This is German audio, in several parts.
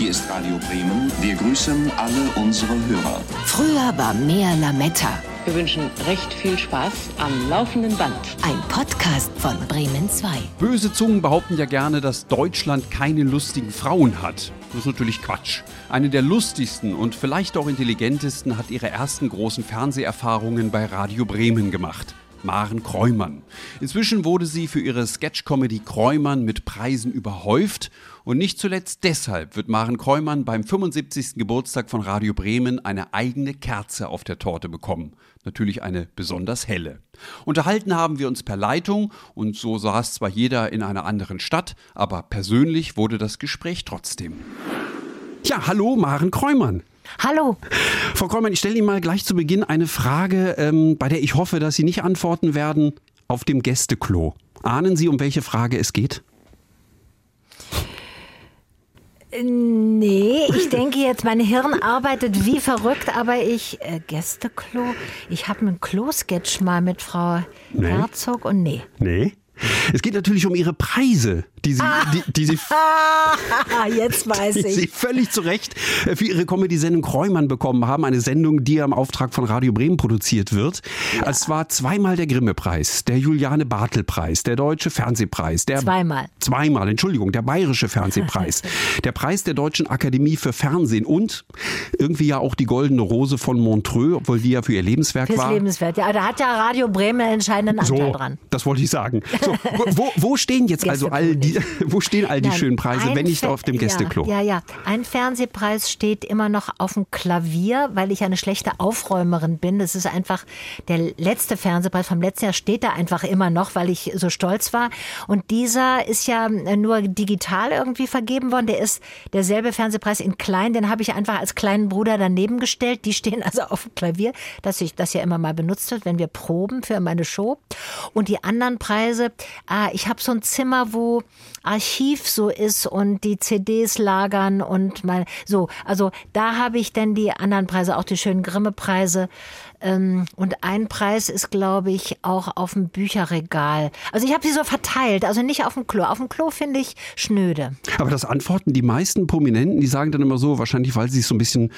Hier ist Radio Bremen. Wir grüßen alle unsere Hörer. Früher war mehr Lametta. Wir wünschen recht viel Spaß am laufenden Band. Ein Podcast von Bremen 2. Böse Zungen behaupten ja gerne, dass Deutschland keine lustigen Frauen hat. Das ist natürlich Quatsch. Eine der lustigsten und vielleicht auch intelligentesten hat ihre ersten großen Fernseherfahrungen bei Radio Bremen gemacht. Maren Kräumann. Inzwischen wurde sie für ihre Sketch-Comedy Kräumann mit Preisen überhäuft und nicht zuletzt deshalb wird Maren Kräumann beim 75. Geburtstag von Radio Bremen eine eigene Kerze auf der Torte bekommen. Natürlich eine besonders helle. Unterhalten haben wir uns per Leitung und so saß zwar jeder in einer anderen Stadt, aber persönlich wurde das Gespräch trotzdem. Ja, hallo Maren Kräumann. Hallo. Frau Kräumann, ich stelle Ihnen mal gleich zu Beginn eine Frage, ähm, bei der ich hoffe, dass Sie nicht antworten werden auf dem Gästeklo. Ahnen Sie, um welche Frage es geht? Nee, ich denke jetzt, mein Hirn arbeitet wie verrückt, aber ich, äh, Gästeklo, ich habe einen Klo-Sketch mal mit Frau Nee. Herzog und nee. Nee. Es geht natürlich um Ihre Preise, die Sie, die, die Sie Ah, jetzt weiß die Sie ich. völlig zu Recht für Ihre Comedy-Sendung Kräumann bekommen haben. Eine Sendung, die ja im Auftrag von Radio Bremen produziert wird. Es war zweimal der Grimme-Preis, der Juliane Bartel-Preis, der Deutsche Fernsehpreis, der Zweimal. Zweimal, Entschuldigung, der Bayerische Fernsehpreis, der Preis der Deutschen Akademie für Fernsehen und irgendwie ja auch die Goldene Rose von Montreux, obwohl die ja für ihr Lebenswerk Fürs war. Lebenswert. Ja, da hat ja Radio Bremen einen entscheidenden Anteil So, dran. das wollte ich sagen. So, wo, wo stehen jetzt also all die, wo stehen all die Nein, schönen Preise, wenn nicht auf dem Gästeklo? Ja, ja, ja. Ein Fernsehpreis steht immer noch auf dem Klavier, weil ich eine schlechte Aufräumerin bin. Das ist einfach der letzte Fernsehpreis vom letzten Jahr steht da einfach immer noch, weil ich so stolz war. Und dieser ist ja nur digital irgendwie vergeben worden. Der ist derselbe Fernsehpreis in klein. Den habe ich einfach als kleinen Bruder daneben gestellt. Die stehen also auf dem Klavier, dass ich das ja immer mal benutzt wird, wenn wir proben für meine Show. Und die anderen Preise, ah, ich habe so ein Zimmer, wo Archiv so ist und die CDs lagern und mal so. Also da habe ich dann die anderen Preise, auch die schönen Grimme-Preise. Ähm, und ein Preis ist, glaube ich, auch auf dem Bücherregal. Also ich habe sie so verteilt, also nicht auf dem Klo. Auf dem Klo finde ich schnöde. Aber das antworten die meisten Prominenten, die sagen dann immer so, wahrscheinlich weil sie es so ein bisschen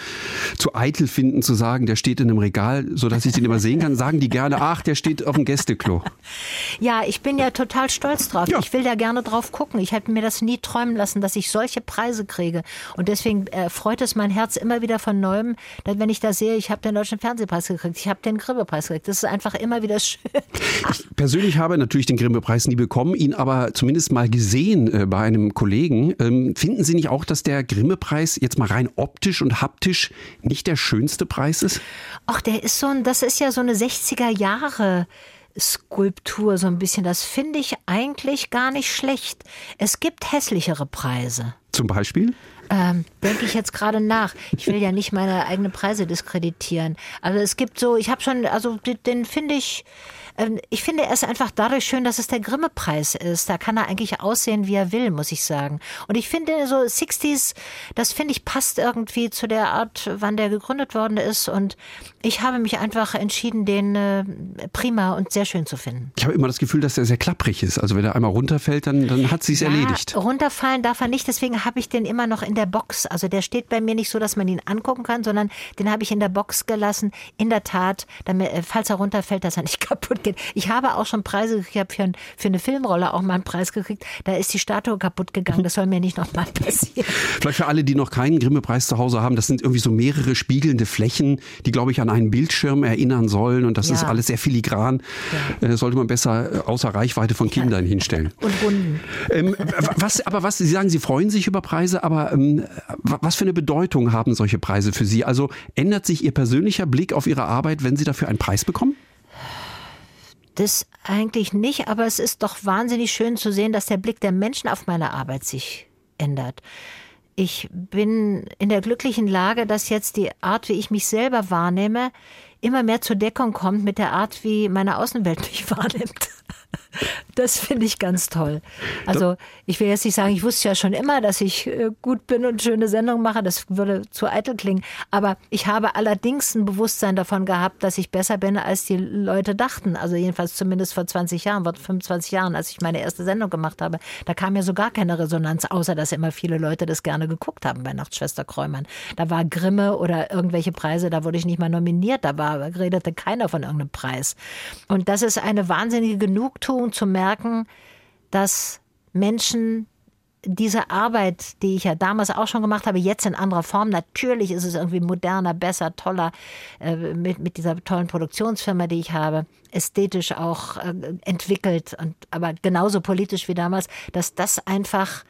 zu eitel finden, zu sagen, der steht in einem Regal, so dass ich den immer sehen kann, sagen die gerne, ach, der steht auf dem Gästeklo. Ja, ich bin ja total stolz drauf. Ja. Ich will da gerne drauf gucken. Ich hätte mir das nie träumen lassen, dass ich solche Preise kriege. Und deswegen äh, freut es mein Herz immer wieder von neuem, wenn ich da sehe, ich habe den Deutschen Fernsehpreis gekriegt, ich habe den Grimme-Preis gekriegt. Das ist einfach immer wieder schön. Ich persönlich habe natürlich den Grimme-Preis nie bekommen, ihn aber zumindest mal gesehen äh, bei einem Kollegen. Ähm, finden Sie nicht auch, dass der Grimme-Preis jetzt mal rein optisch und haptisch nicht der schönste Preis ist? Ach, der ist so ein, das ist ja so eine 60er Jahre. Skulptur so ein bisschen, das finde ich eigentlich gar nicht schlecht. Es gibt hässlichere Preise. Zum Beispiel? Ähm, denke ich jetzt gerade nach. Ich will ja nicht meine eigenen Preise diskreditieren. Also es gibt so, ich habe schon, also den, den finde ich, ich finde er ist einfach dadurch schön, dass es der Grimme-Preis ist. Da kann er eigentlich aussehen, wie er will, muss ich sagen. Und ich finde so 60s, das finde ich passt irgendwie zu der Art, wann der gegründet worden ist. Und ich habe mich einfach entschieden, den äh, prima und sehr schön zu finden. Ich habe immer das Gefühl, dass der sehr klapprig ist. Also wenn er einmal runterfällt, dann, dann hat sie es erledigt. Ja, runterfallen darf er nicht, deswegen habe ich den immer noch in der Box. Also der steht bei mir nicht so, dass man ihn angucken kann, sondern den habe ich in der Box gelassen. In der Tat, damit, äh, falls er runterfällt, dass er nicht kaputt geht. Ich habe auch schon Preise gekriegt, ich habe für, für eine Filmrolle auch mal einen Preis gekriegt. Da ist die Statue kaputt gegangen. Das soll mir nicht nochmal passieren. Vielleicht für alle, die noch keinen Grimme-Preis zu Hause haben, das sind irgendwie so mehrere spiegelnde Flächen, die, glaube ich, an einen Bildschirm erinnern sollen. Und das Ja. ist alles sehr filigran. Äh, sollte man besser äh, außer Reichweite von Kindern hinstellen. Und Runden. Ähm, was, aber was, Sie sagen, Sie freuen sich über Preise, aber ähm, wa- was für eine Bedeutung haben solche Preise für Sie? Also ändert sich Ihr persönlicher Blick auf Ihre Arbeit, wenn Sie dafür einen Preis bekommen? Das eigentlich nicht, aber es ist doch wahnsinnig schön zu sehen, dass der Blick der Menschen auf meine Arbeit sich ändert. Ich bin in der glücklichen Lage, dass jetzt die Art, wie ich mich selber wahrnehme, immer mehr zur Deckung kommt mit der Art, wie meine Außenwelt mich wahrnimmt. Das finde ich ganz toll. Also ich will jetzt nicht sagen, ich wusste ja schon immer, dass ich äh, gut bin und schöne Sendungen mache. Das würde zu eitel klingen. Aber ich habe allerdings ein Bewusstsein davon gehabt, dass ich besser bin, als die Leute dachten. Also jedenfalls zumindest vor 20 Jahren, vor 25 Jahren, als ich meine erste Sendung gemacht habe. Da kam ja so gar keine Resonanz, außer dass immer viele Leute das gerne geguckt haben bei Nachtschwester Kräumann. Da war Grimme oder irgendwelche Preise, da wurde ich nicht mal nominiert. Da war, redete keiner von irgendeinem Preis. Und das ist eine wahnsinnige Genugtuung zu merken, dass Menschen diese Arbeit, die ich ja damals auch schon gemacht habe, jetzt in anderer Form. Natürlich ist es irgendwie moderner, besser, toller, äh, mit, mit dieser tollen Produktionsfirma, die ich habe, ästhetisch auch äh, entwickelt, und, aber genauso politisch wie damals, dass das einfach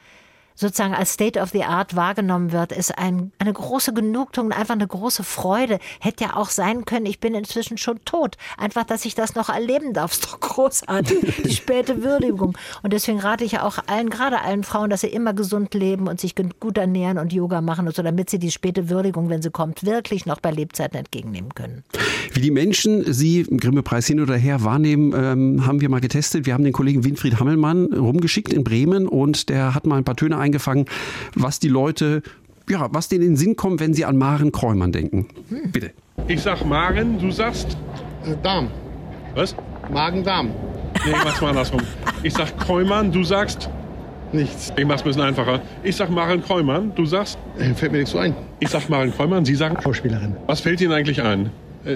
sozusagen als State of the Art wahrgenommen wird, ist ein, eine große Genugtuung, einfach eine große Freude. Hätte ja auch sein können, ich bin inzwischen schon tot. Einfach, dass ich das noch erleben darf, ist doch großartig. Die späte Würdigung. Und deswegen rate ich ja auch allen, gerade allen Frauen, dass sie immer gesund leben und sich gut ernähren und Yoga machen und so, damit sie die späte Würdigung, wenn sie kommt, wirklich noch bei Lebzeiten entgegennehmen können. Wie die Menschen Sie im Grimme-Preis hin oder her wahrnehmen, ähm, haben wir mal getestet. Wir haben den Kollegen Winfried Hammelmann rumgeschickt in Bremen und der hat mal ein paar Töne eingefangen, was die Leute, ja, was denen in den Sinn kommt, wenn sie an Maren Kräumann denken. Hm. Bitte. Ich sag Maren, du sagst. Äh, Darm. Was? Magen-Darm. Nee, ich mach's mal andersrum. Ich sag Kräumann, du sagst. Nichts. Ich mach's ein bisschen einfacher. Ich sag Maren Kräumann, du sagst. Äh, Fällt mir nichts so ein. Ich sag Maren Kräumann, Sie sagen. Schauspielerin. Was fällt Ihnen eigentlich ein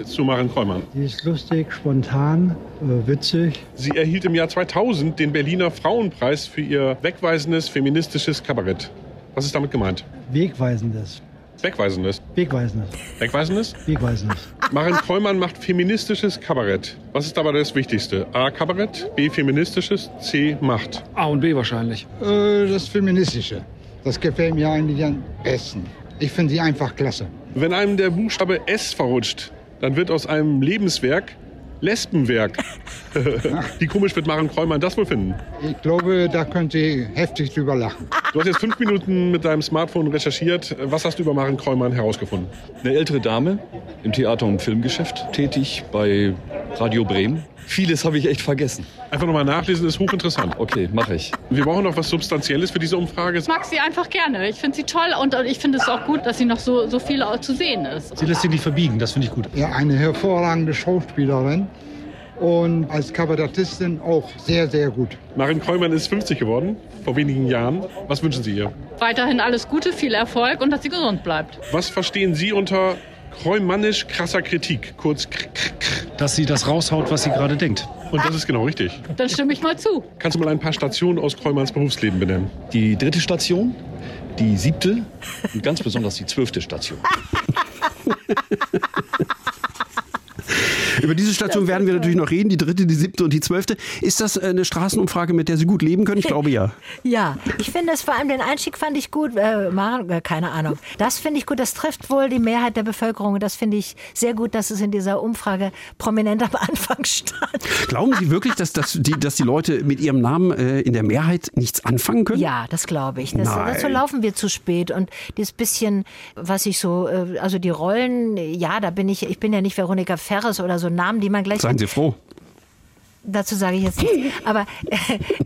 zu Maren Kräumann? Die ist lustig, spontan, äh, witzig. Sie erhielt im Jahr 2000 den Berliner Frauenpreis für ihr wegweisendes feministisches Kabarett. Was ist damit gemeint? Wegweisendes. Wegweisendes. Wegweisendes. Wegweisendes? Wegweisendes. Maren Kräumann macht feministisches Kabarett. Was ist dabei das Wichtigste? A. Kabarett, B. Feministisches, C. Macht. A und B wahrscheinlich. Äh, das Feministische. Das gefällt mir eigentlich am besten. Ich finde sie einfach klasse. Wenn einem der Buchstabe S verrutscht, dann wird aus einem Lebenswerk Lesbenwerk. Wie komisch wird Maren Kräumann das wohl finden? Ich glaube, da könnt ihr heftig drüber lachen. Du hast jetzt fünf Minuten mit deinem Smartphone recherchiert. Was hast du über Maren Kräumann herausgefunden? Eine ältere Dame im Theater- und Filmgeschäft tätig bei Radio Bremen. Vieles habe ich echt vergessen. Einfach nochmal nachlesen, ist hochinteressant. Okay, mache ich. Wir brauchen noch was Substanzielles für diese Umfrage. Ich mag sie einfach gerne. Ich finde sie toll und ich finde es auch gut, dass sie noch so, so viel zu sehen ist. Sie lässt sich nicht verbiegen, das finde ich gut. Ja, eine hervorragende Schauspielerin und als Kabarettistin auch sehr, sehr gut. Maren Kräumann ist 50 geworden, vor wenigen Jahren. Was wünschen Sie ihr? Weiterhin alles Gute, viel Erfolg und dass sie gesund bleibt. Was verstehen Sie unter kräumannisch krasser Kritik, kurz kr kr kr. Dass sie das raushaut, was sie gerade denkt. Und das ist genau richtig. Dann stimme ich mal zu. Kannst du mal ein paar Stationen aus Kräumanns Berufsleben benennen? Die dritte Station, die siebte und ganz besonders die zwölfte Station. Über diese Station werden wir natürlich noch reden, die dritte, die siebte und die zwölfte. Ist das eine Straßenumfrage, mit der Sie gut leben können? Ich glaube ja. Ja, ich finde es vor allem den Einstieg fand ich gut. Äh, äh, keine Ahnung. Das finde ich gut. Das trifft wohl die Mehrheit der Bevölkerung. Das finde ich sehr gut, dass es in dieser Umfrage prominent am Anfang stand. Glauben Sie wirklich, dass, dass, die, dass die Leute mit ihrem Namen äh, in der Mehrheit nichts anfangen können? Ja, das glaube ich. Das, dazu laufen wir zu spät. Und dieses bisschen, was ich so, äh, also die Rollen, ja, da bin ich, ich bin ja nicht Veronika Ferres oder so Namen, die man gleich Seien Sie froh. dazu sage ich jetzt nichts. Aber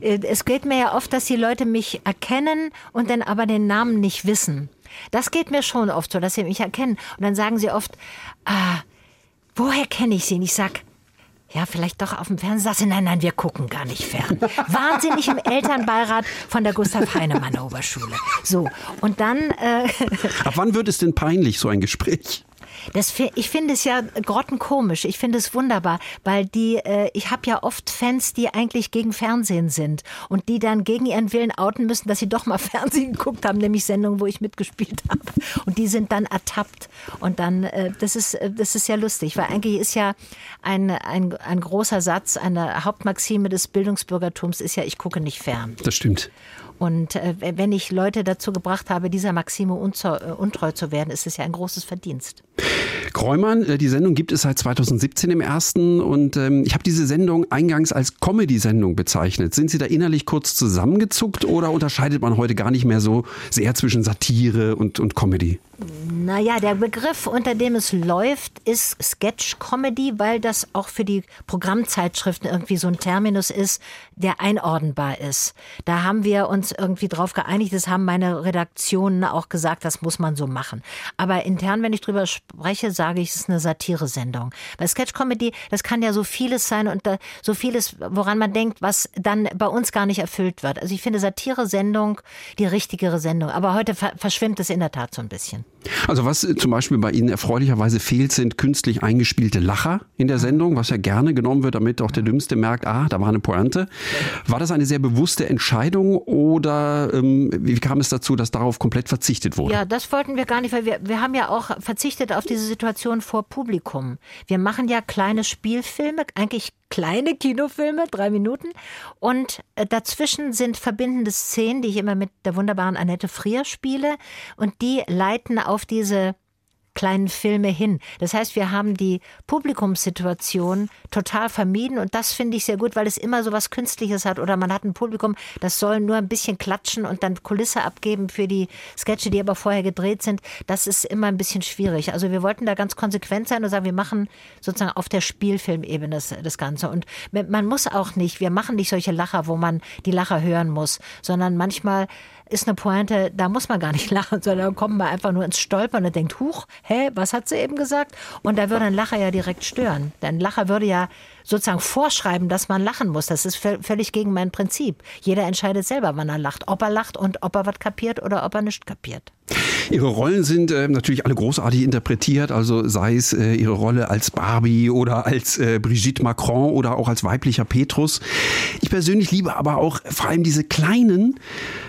äh, es geht mir ja oft, dass die Leute mich erkennen und dann aber den Namen nicht wissen. Das geht mir schon oft so, dass sie mich erkennen. Und dann sagen sie oft, ah, woher kenne ich sie? Und ich sag, ja, vielleicht doch auf dem Fernsehen. Sagst du, nein, nein, wir gucken gar nicht fern. Wahnsinnig im Elternbeirat von der Gustav Heinemann Oberschule. So, und dann äh, Ab wann wird es denn peinlich, so ein Gespräch? Das, ich finde es ja grottenkomisch. Ich finde es wunderbar, weil die, äh, ich habe ja oft Fans, die eigentlich gegen Fernsehen sind und die dann gegen ihren Willen outen müssen, dass sie doch mal Fernsehen geguckt haben, nämlich Sendungen, wo ich mitgespielt habe. Und die sind dann ertappt. Und dann, äh, das ist, äh, das ist ja lustig, weil eigentlich ist ja ein, ein, ein großer Satz, eine Hauptmaxime des Bildungsbürgertums ist ja, ich gucke nicht fern. Das stimmt. Und äh, wenn ich Leute dazu gebracht habe, dieser Maxime äh, untreu zu werden, ist es ja ein großes Verdienst. Kräumann, äh, die Sendung gibt es seit 2017 im ersten und ähm, ich habe diese Sendung eingangs als Comedy-Sendung bezeichnet. Sind Sie da innerlich kurz zusammengezuckt oder unterscheidet man heute gar nicht mehr so sehr zwischen Satire und, und Comedy? Naja, der Begriff, unter dem es läuft, ist Sketch-Comedy, weil das auch für die Programmzeitschriften irgendwie so ein Terminus ist, der einordnbar ist. Da haben wir uns irgendwie drauf geeinigt, das haben meine Redaktionen auch gesagt, das muss man so machen. Aber intern, wenn ich drüber spreche, sage ich, es ist eine Satire-Sendung. Weil Sketch-Comedy, das kann ja so vieles sein und so vieles, woran man denkt, was dann bei uns gar nicht erfüllt wird. Also ich finde Satire-Sendung die richtigere Sendung. Aber heute verschwimmt es in der Tat so ein bisschen. Also was zum Beispiel bei Ihnen erfreulicherweise fehlt, sind künstlich eingespielte Lacher in der Sendung, was ja gerne genommen wird, damit auch der Dümmste merkt, ah, da war eine Pointe. War das eine sehr bewusste Entscheidung oder ähm, wie kam es dazu, dass darauf komplett verzichtet wurde? Ja, das wollten wir gar nicht, weil wir, wir haben ja auch verzichtet auf diese Situation vor Publikum. Wir machen ja kleine Spielfilme, eigentlich kleine Kinofilme, drei Minuten. Und äh, dazwischen sind verbindende Szenen, die ich immer mit der wunderbaren Annette Frier spiele. Und die leiten auf diese kleinen Filme hin. Das heißt, wir haben die Publikumssituation total vermieden und das finde ich sehr gut, weil es immer so was Künstliches hat oder man hat ein Publikum, das soll nur ein bisschen klatschen und dann Kulisse abgeben für die Sketche, die aber vorher gedreht sind. Das ist immer ein bisschen schwierig. Also wir wollten da ganz konsequent sein und sagen, wir machen sozusagen auf der Spielfilmebene das, das Ganze und man muss auch nicht, wir machen nicht solche Lacher, wo man die Lacher hören muss, sondern manchmal ist eine Pointe, da muss man gar nicht lachen, sondern da kommt man einfach nur ins Stolpern und denkt, huch, hä, was hat sie eben gesagt? Und da würde ein Lacher ja direkt stören. Denn ein Lacher würde ja sozusagen vorschreiben, dass man lachen muss. Das ist völlig gegen mein Prinzip. Jeder entscheidet selber, wann er lacht. Ob er lacht und ob er was kapiert oder ob er nichts kapiert. Ihre Rollen sind äh, natürlich alle großartig interpretiert, also sei es äh, Ihre Rolle als Barbie oder als äh, Brigitte Macron oder auch als weiblicher Petrus. Ich persönlich liebe aber auch vor allem diese kleinen,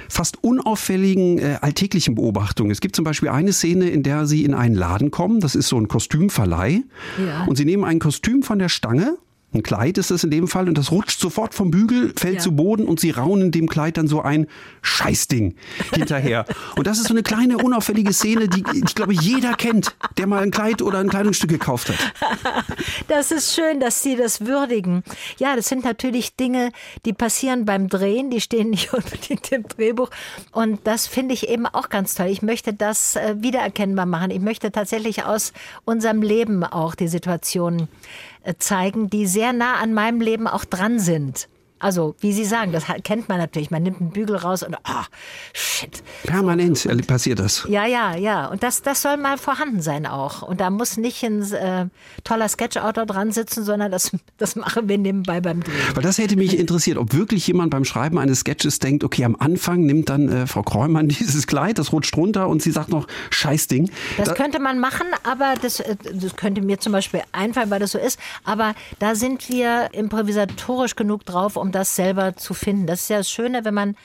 fast unauffälligen äh, alltäglichen Beobachtungen. Es gibt zum Beispiel eine Szene, in der Sie in einen Laden kommen, das ist so ein Kostümverleih, ja. und Sie nehmen ein Kostüm von der Stange ein Kleid ist es in dem Fall und das rutscht sofort vom Bügel, fällt ja. zu Boden und sie raunen dem Kleid dann so ein Scheißding hinterher. und das ist so eine kleine unauffällige Szene, die ich glaube jeder kennt, der mal ein Kleid oder ein Kleidungsstück gekauft hat. Das ist schön, dass Sie das würdigen. Ja, das sind natürlich Dinge, die passieren beim Drehen, die stehen nicht unbedingt im Drehbuch und das finde ich eben auch ganz toll. Ich möchte das äh, wiedererkennbar machen. Ich möchte tatsächlich aus unserem Leben auch die Situation äh, zeigen, die sehr nah an meinem Leben auch dran sind. Also, wie Sie sagen, das kennt man natürlich. Man nimmt einen Bügel raus und, ah, oh, shit. Permanent passiert das. Ja, ja, ja. Und das, das soll mal vorhanden sein auch. Und da muss nicht ein äh, toller Sketchautor dran sitzen, sondern das, das machen wir nebenbei beim Drehen. Weil das hätte mich interessiert, ob wirklich jemand beim Schreiben eines Sketches denkt, okay, am Anfang nimmt dann äh, Frau Kräumann dieses Kleid, das rutscht runter und sie sagt noch, Scheißding. Das da könnte man machen, aber das, äh, das könnte mir zum Beispiel einfallen, weil das so ist. Aber da sind wir improvisatorisch genug drauf, um das selber zu finden. Das ist ja das Schöne, wenn man,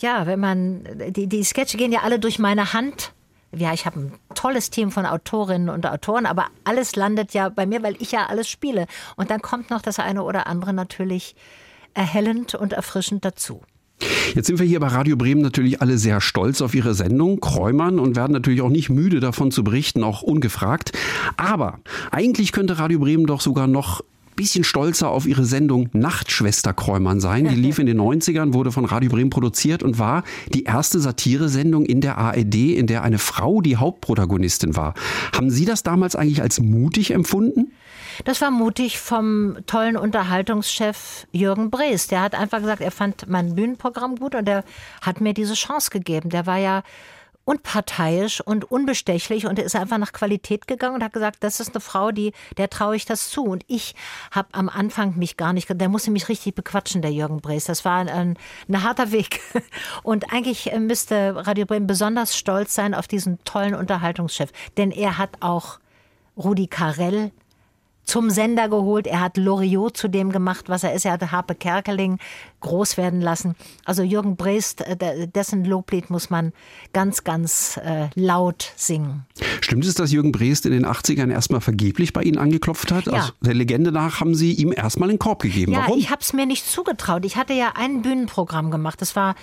ja, wenn man, die, die Sketche gehen ja alle durch meine Hand. Ja, ich habe ein tolles Team von Autorinnen und Autoren, aber alles landet ja bei mir, weil ich ja alles spiele. Und dann kommt noch das eine oder andere natürlich erhellend und erfrischend dazu. Jetzt sind wir hier bei Radio Bremen natürlich alle sehr stolz auf Ihre Sendung, Kräumern, und werden natürlich auch nicht müde davon zu berichten, auch ungefragt. Aber eigentlich könnte Radio Bremen doch sogar noch bisschen stolzer auf ihre Sendung Nachtschwester Kräumann sein. Die lief in den 90ern, wurde von Radio Bremen produziert und war die erste Satiresendung in der ARD, in der eine Frau die Hauptprotagonistin war. Haben Sie das damals eigentlich als mutig empfunden? Das war mutig vom tollen Unterhaltungschef Jürgen Brees. Der hat einfach gesagt, er fand mein Bühnenprogramm gut und er hat mir diese Chance gegeben. Der war ja unparteiisch und unbestechlich und er ist einfach nach Qualität gegangen und hat gesagt, das ist eine Frau, die der traue ich das zu. Und ich habe am Anfang mich gar nicht, der musste mich richtig bequatschen, der Jürgen Brees. Das war ein, ein harter Weg. Und eigentlich äh, müsste Radio Bremen besonders stolz sein auf diesen tollen Unterhaltungschef, denn er hat auch Rudi Carell zum Sender geholt. Er hat Loriot zu dem gemacht, was er ist. Er hat Harpe Kerkeling groß werden lassen. Also Jürgen Breest, äh, dessen Loblied muss man ganz, ganz äh, laut singen. Stimmt es, dass Jürgen Breest in den 80ern erstmal vergeblich bei Ihnen angeklopft hat? Ja. Also der Legende nach haben Sie ihm erstmal einen Korb gegeben. Ja, Warum? ich habe es mir nicht zugetraut. Ich hatte ja ein Bühnenprogramm gemacht. Das war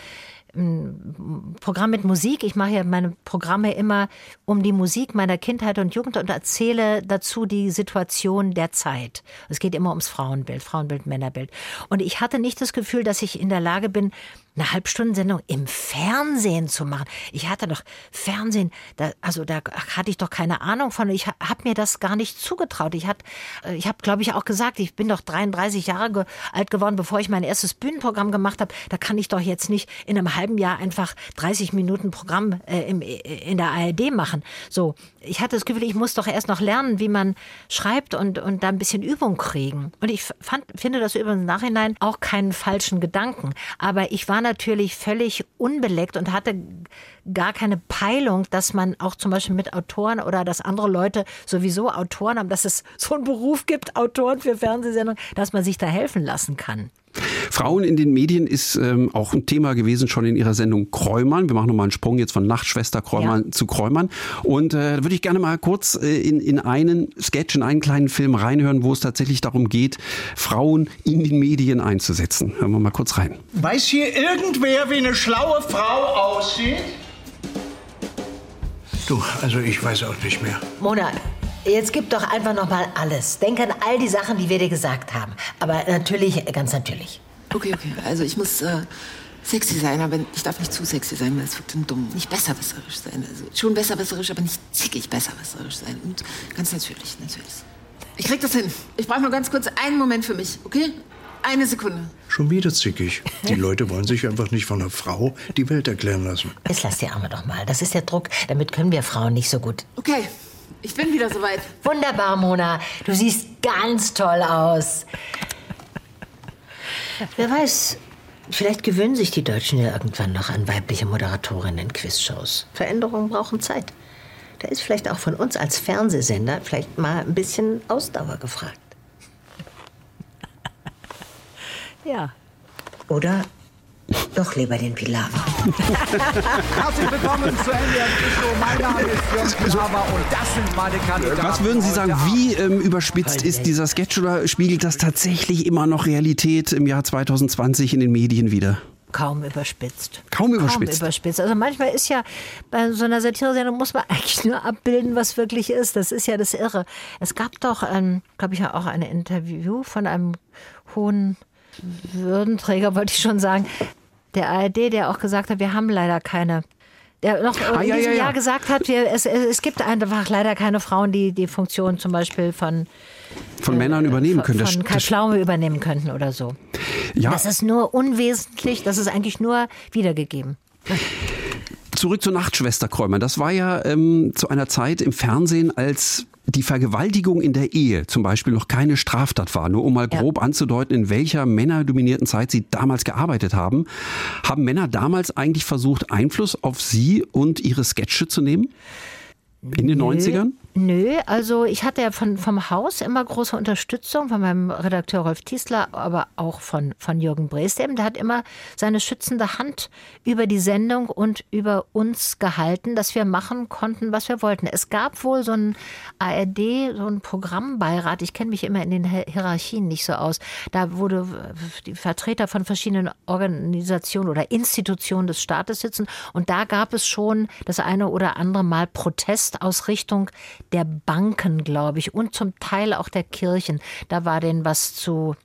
ein Programm mit Musik. Ich mache ja meine Programme immer um die Musik meiner Kindheit und Jugend und erzähle dazu die Situation der Zeit. Es geht immer ums Frauenbild, Frauenbild, Männerbild. Und ich hatte nicht das Gefühl, dass ich in der Lage bin, eine Halbstundensendung im Fernsehen zu machen. Ich hatte doch Fernsehen, da, also da hatte ich doch keine Ahnung von. Ich habe mir das gar nicht zugetraut. Ich, hat, äh, ich habe, glaube ich, auch gesagt, ich bin doch 33 Jahre alt geworden, bevor ich mein erstes Bühnenprogramm gemacht habe. Da kann ich doch jetzt nicht in einem halben Jahr einfach 30 Minuten Programm äh, im, äh, in der ARD machen. So, ich hatte das Gefühl, ich muss doch erst noch lernen, wie man schreibt und, und da ein bisschen Übung kriegen. Und ich fand, finde das übrigens im Nachhinein auch keinen falschen Gedanken. Aber ich war natürlich völlig unbeleckt und hatte gar keine Peilung, dass man auch zum Beispiel mit Autoren oder dass andere Leute sowieso Autoren haben, dass es so einen Beruf gibt, Autoren für Fernsehsendungen, dass man sich da helfen lassen kann. Frauen in den Medien ist ähm, auch ein Thema gewesen schon in ihrer Sendung Kräumann. Wir machen nochmal einen Sprung jetzt von Nachtschwester Kräumann ja. zu Kräumann. Und äh, da würde ich gerne mal kurz äh, in, in einen Sketch, in einen kleinen Film reinhören, wo es tatsächlich darum geht, Frauen in den Medien einzusetzen. Hören wir mal kurz rein. Weiß hier irgendwer, wie eine schlaue Frau aussieht? Du, also ich weiß auch nicht mehr. Mona, Jetzt gib doch einfach noch mal alles. Denk an all die Sachen, die wir dir gesagt haben. Aber natürlich, ganz natürlich. Okay, okay. Also ich muss äh, sexy sein, aber ich darf nicht zu sexy sein, weil es wirkt dann dumm. Nicht besserwisserisch sein. Also schon besserwisserisch, aber nicht zickig besserwisserisch sein. Und ganz natürlich, natürlich. Ich krieg das hin. Ich brauche nur ganz kurz einen Moment für mich, okay? Eine Sekunde. Schon wieder zickig. Die Leute wollen sich einfach nicht von einer Frau die Welt erklären lassen. Jetzt lass die Arme doch mal. Das ist der Druck. Damit können wir Frauen nicht so gut. Okay, ich bin wieder soweit. Wunderbar, Mona. Du siehst ganz toll aus. Wer weiß, vielleicht gewöhnen sich die Deutschen ja irgendwann noch an weibliche Moderatorinnen in Quizshows. Veränderungen brauchen Zeit. Da ist vielleicht auch von uns als Fernsehsender vielleicht mal ein bisschen Ausdauer gefragt. Ja. Oder doch lieber den Pilawa. Herzlich willkommen zu NDR Show. Mein Name ist Jörg Pilawa und das sind meine Kandidaten. Was würden Sie sagen, wie ähm, überspitzt ist dieser Sketch oder spiegelt das tatsächlich immer noch Realität im Jahr 2020 in den Medien wieder? Kaum überspitzt. Kaum überspitzt. Kaum überspitzt. Also manchmal ist ja bei so einer Satire-Sendung muss man eigentlich nur abbilden, was wirklich ist. Das ist ja das Irre. Es gab doch, ähm, glaube ich, ja auch ein Interview von einem hohen Würdenträger, wollte ich schon sagen, der ARD, der auch gesagt hat, wir haben leider keine der noch ah, in ja, diesem ja, ja. Jahr gesagt hat, wir, es, es gibt einfach leider keine Frauen, die die Funktion zum Beispiel von von Männern übernehmen können. Von Kai Pflaume übernehmen könnten oder so. Ja. Das ist nur unwesentlich, das ist eigentlich nur wiedergegeben. Zurück zur Nachtschwester Kräumer. Das war ja ähm, zu einer Zeit im Fernsehen, als die Vergewaltigung in der Ehe zum Beispiel noch keine Straftat war, nur um mal grob ja. anzudeuten, in welcher männerdominierten Zeit Sie damals gearbeitet haben, haben Männer damals eigentlich versucht, Einfluss auf Sie und Ihre Sketche zu nehmen? In den Nö. 90ern? Nö, also ich hatte ja von, vom Haus immer große Unterstützung von meinem Redakteur Rolf Tiesler, aber auch von, von Jürgen Breestem. Der hat immer seine schützende Hand über die Sendung und über uns gehalten, dass wir machen konnten, was wir wollten. Es gab wohl so ein ARD, so ein Programmbeirat. Ich kenne mich immer in den Hierarchien nicht so aus. Da wurde die Vertreter von verschiedenen Organisationen oder Institutionen des Staates sitzen und da gab es schon das eine oder andere Mal Protest aus Richtung der Banken, glaube ich, und zum Teil auch der Kirchen. Da war denen was zu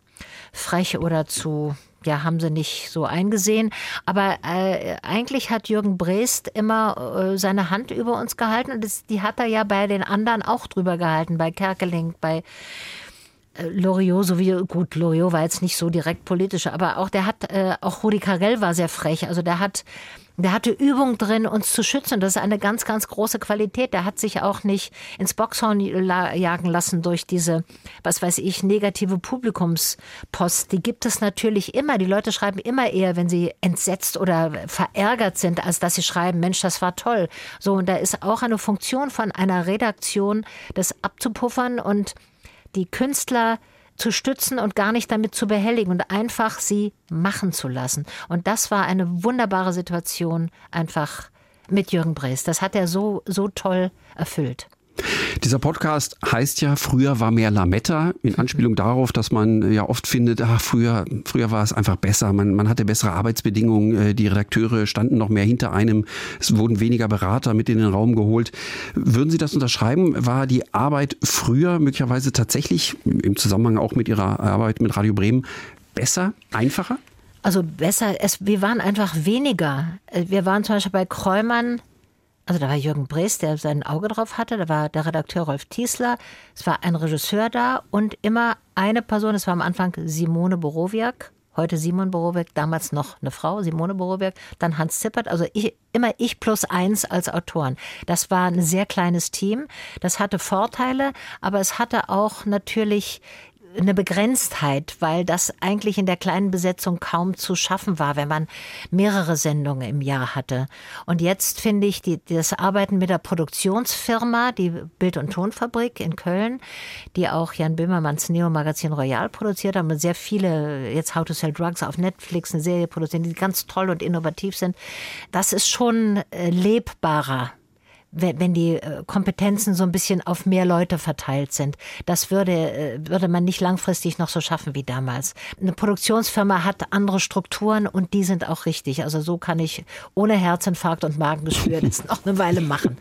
frech oder zu ja, haben sie nicht so eingesehen. Aber äh, eigentlich hat Jürgen Breest immer äh, seine Hand über uns gehalten und das, die hat er ja bei den anderen auch drüber gehalten, bei Kerkeling, bei Loriot, so wie, gut, Loriot war jetzt nicht so direkt politisch, aber auch der hat, äh, auch Rudi Carell war sehr frech. Also der hat der hatte Übung drin, uns zu schützen. Das ist eine ganz, ganz große Qualität. Der hat sich auch nicht ins Boxhorn jagen lassen durch diese, was weiß ich, negative Publikumspost. Die gibt es natürlich immer. Die Leute schreiben immer eher, wenn sie entsetzt oder verärgert sind, als dass sie schreiben, Mensch, das war toll. So, und da ist auch eine Funktion von einer Redaktion, das abzupuffern und die Künstler zu stützen und gar nicht damit zu behelligen und einfach sie machen zu lassen. Und das war eine wunderbare Situation einfach mit Jürgen Brees. Das hat er so, so toll erfüllt. Dieser Podcast heißt ja, früher war mehr Lametta, in Anspielung darauf, dass man ja oft findet, ach, früher, früher war es einfach besser, man, man hatte bessere Arbeitsbedingungen, äh, die Redakteure standen noch mehr hinter einem, es wurden weniger Berater mit in den Raum geholt. Würden Sie das unterschreiben? War die Arbeit früher möglicherweise tatsächlich im Zusammenhang auch mit Ihrer Arbeit mit Radio Bremen besser, einfacher? Also besser, es, wir waren einfach weniger. Äh, Wir waren zum Beispiel bei Kräumann, also da war Jürgen Brees, der sein Auge drauf hatte, da war der Redakteur Rolf Tiesler, es war ein Regisseur da und immer eine Person, es war am Anfang Simone Borowiak, heute Simon Borowiak, damals noch eine Frau, Simone Borowiak, dann Hans Zippert, also ich, immer ich plus eins als Autoren. Das war ein sehr kleines Team, das hatte Vorteile, aber es hatte auch natürlich eine Begrenztheit, weil das eigentlich in der kleinen Besetzung kaum zu schaffen war, wenn man mehrere Sendungen im Jahr hatte. Und jetzt finde ich die, das Arbeiten mit der Produktionsfirma, die Bild- und Tonfabrik in Köln, die auch Jan Böhmermanns Neo-Magazin Royal produziert haben und sehr viele, jetzt How to Sell Drugs auf Netflix, eine Serie produzieren, die ganz toll und innovativ sind. Das ist schon äh, lebbarer wenn wenn die äh, Kompetenzen so ein bisschen auf mehr Leute verteilt sind. Das würde, äh, würde man nicht langfristig noch so schaffen wie damals. Eine Produktionsfirma hat andere Strukturen und die sind auch richtig. Also so kann ich ohne Herzinfarkt und Magengeschwür das noch eine Weile machen.